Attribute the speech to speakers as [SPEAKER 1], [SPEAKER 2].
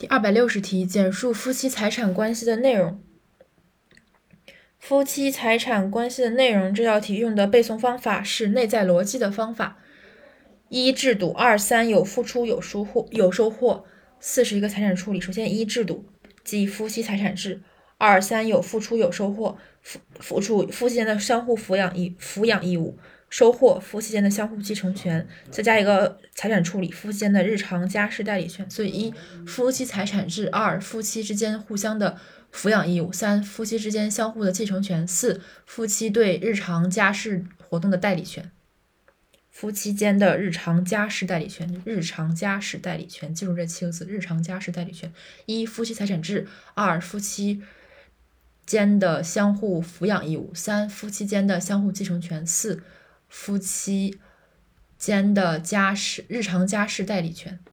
[SPEAKER 1] 第二百六十题，简述夫妻财产关系的内容。夫妻财产关系的内容这道题用的背诵方法是内在逻辑的方法。一制度，二三有付出有收获有收获，四是一个财产处理。首先一制度，即夫妻财产制。二三有付出有收获，付付出夫妻间的相互抚养义抚养义务。收获夫妻间的相互继承权，再加一个财产处理夫妻间的日常家事代理权。所以一夫妻财产制，二夫妻之间互相的抚养义务，三夫妻之间相互的继承权，四夫妻对日常家事活动的代理权。夫妻间的日常家事代理权，日常家事代理权，记住这七个字：日常家事代理权。一夫妻财产制，二夫妻。间的相互抚养义务，三夫妻间的相互继承权，四夫妻间的家事日常家事代理权。